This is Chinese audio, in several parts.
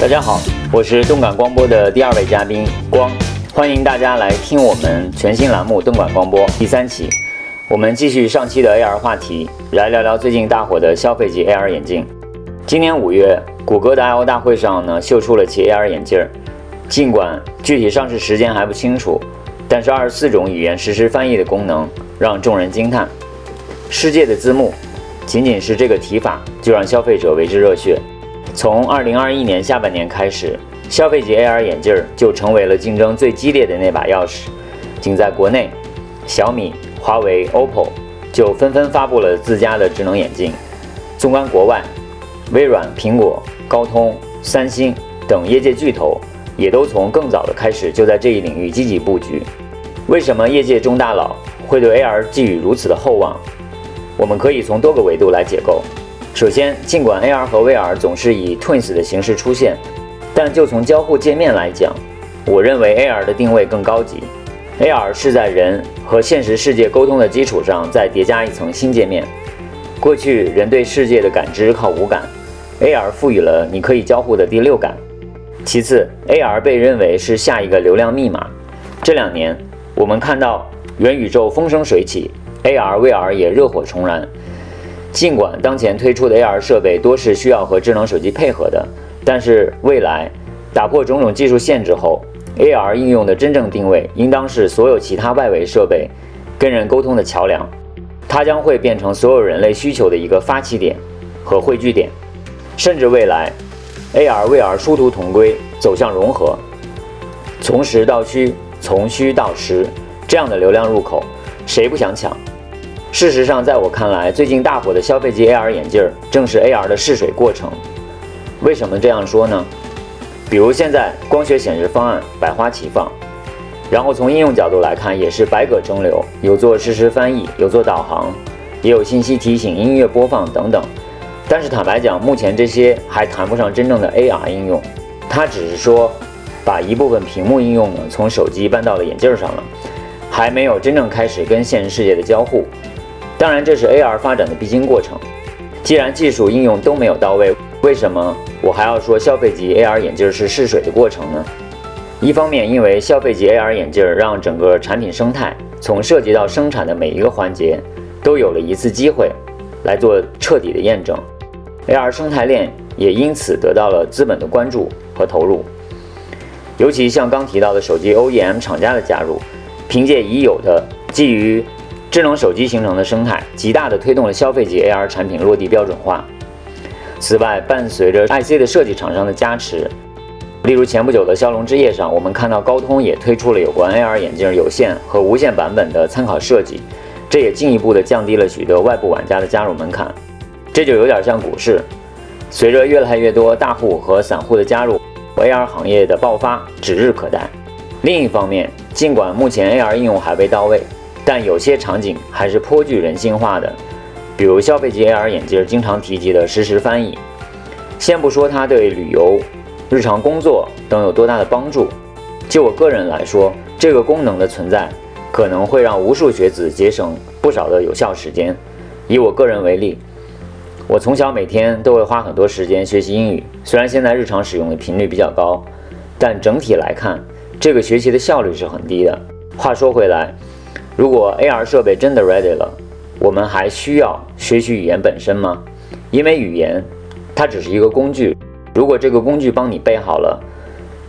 大家好，我是动感光波的第二位嘉宾光，欢迎大家来听我们全新栏目动感光波第三期。我们继续上期的 AR 话题，来聊聊最近大火的消费级 AR 眼镜。今年五月，谷歌的 I/O 大会上呢，秀出了其 AR 眼镜儿。尽管具体上市时间还不清楚，但是二十四种语言实时翻译的功能让众人惊叹。世界的字幕，仅仅是这个提法就让消费者为之热血。从二零二一年下半年开始，消费级 AR 眼镜就成为了竞争最激烈的那把钥匙。仅在国内，小米、华为、OPPO 就纷纷发布了自家的智能眼镜。纵观国外，微软、苹果、高通、三星等业界巨头也都从更早的开始就在这一领域积极布局。为什么业界中大佬会对 AR 寄予如此的厚望？我们可以从多个维度来解构。首先，尽管 AR 和 VR 总是以 Twins 的形式出现，但就从交互界面来讲，我认为 AR 的定位更高级。AR 是在人和现实世界沟通的基础上再叠加一层新界面。过去人对世界的感知靠五感，AR 赋予了你可以交互的第六感。其次，AR 被认为是下一个流量密码。这两年，我们看到元宇宙风生水起，AR、VR 也热火重燃。尽管当前推出的 AR 设备多是需要和智能手机配合的，但是未来打破种种技术限制后，AR 应用的真正定位应当是所有其他外围设备跟人沟通的桥梁，它将会变成所有人类需求的一个发起点和汇聚点，甚至未来 AR、VR 殊途同归，走向融合，从实到虚，从虚到实，这样的流量入口，谁不想抢？事实上，在我看来，最近大火的消费级 AR 眼镜正是 AR 的试水过程。为什么这样说呢？比如现在光学显示方案百花齐放，然后从应用角度来看，也是百舸争流，有做实时翻译，有做导航，也有信息提醒、音乐播放等等。但是坦白讲，目前这些还谈不上真正的 AR 应用，它只是说把一部分屏幕应用呢从手机搬到了眼镜上了，还没有真正开始跟现实世界的交互。当然，这是 AR 发展的必经过程。既然技术应用都没有到位，为什么我还要说消费级 AR 眼镜是试水的过程呢？一方面，因为消费级 AR 眼镜让整个产品生态从设计到生产的每一个环节都有了一次机会来做彻底的验证，AR 生态链也因此得到了资本的关注和投入。尤其像刚提到的手机 OEM 厂家的加入，凭借已有的基于智能手机形成的生态，极大地推动了消费级 AR 产品落地标准化。此外，伴随着 IC 的设计厂商的加持，例如前不久的骁龙之夜上，我们看到高通也推出了有关 AR 眼镜有线和无线版本的参考设计，这也进一步地降低了许多外部玩家的加入门槛。这就有点像股市，随着越来越多大户和散户的加入，AR 行业的爆发指日可待。另一方面，尽管目前 AR 应用还未到位。但有些场景还是颇具人性化的，比如消费级 AR 眼镜经常提及的实时翻译。先不说它对旅游、日常工作等有多大的帮助，就我个人来说，这个功能的存在可能会让无数学子节省不少的有效时间。以我个人为例，我从小每天都会花很多时间学习英语，虽然现在日常使用的频率比较高，但整体来看，这个学习的效率是很低的。话说回来。如果 AR 设备真的 ready 了，我们还需要学习语言本身吗？因为语言它只是一个工具，如果这个工具帮你备好了，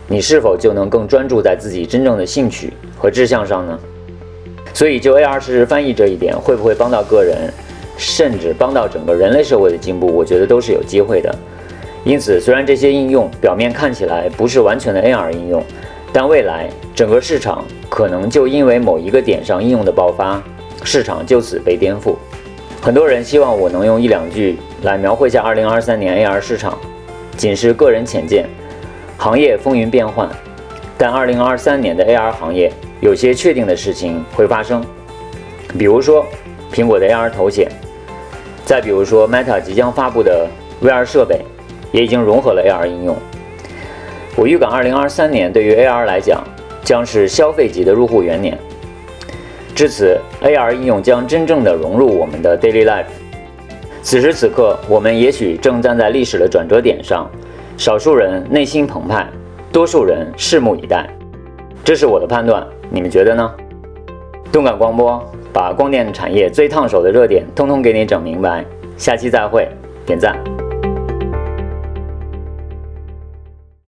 你是否就能更专注在自己真正的兴趣和志向上呢？所以就 AR 实时翻译这一点，会不会帮到个人，甚至帮到整个人类社会的进步？我觉得都是有机会的。因此，虽然这些应用表面看起来不是完全的 AR 应用，但未来整个市场可能就因为某一个点上应用的爆发，市场就此被颠覆。很多人希望我能用一两句来描绘下2023年 AR 市场，仅是个人浅见。行业风云变幻，但2023年的 AR 行业有些确定的事情会发生，比如说苹果的 AR 头显，再比如说 Meta 即将发布的 VR 设备，也已经融合了 AR 应用。我预感，二零二三年对于 AR 来讲，将是消费级的入户元年。至此，AR 应用将真正的融入我们的 daily life。此时此刻，我们也许正站在历史的转折点上，少数人内心澎湃，多数人拭目以待。这是我的判断，你们觉得呢？动感光波把光电产业最烫手的热点通通给你整明白。下期再会，点赞。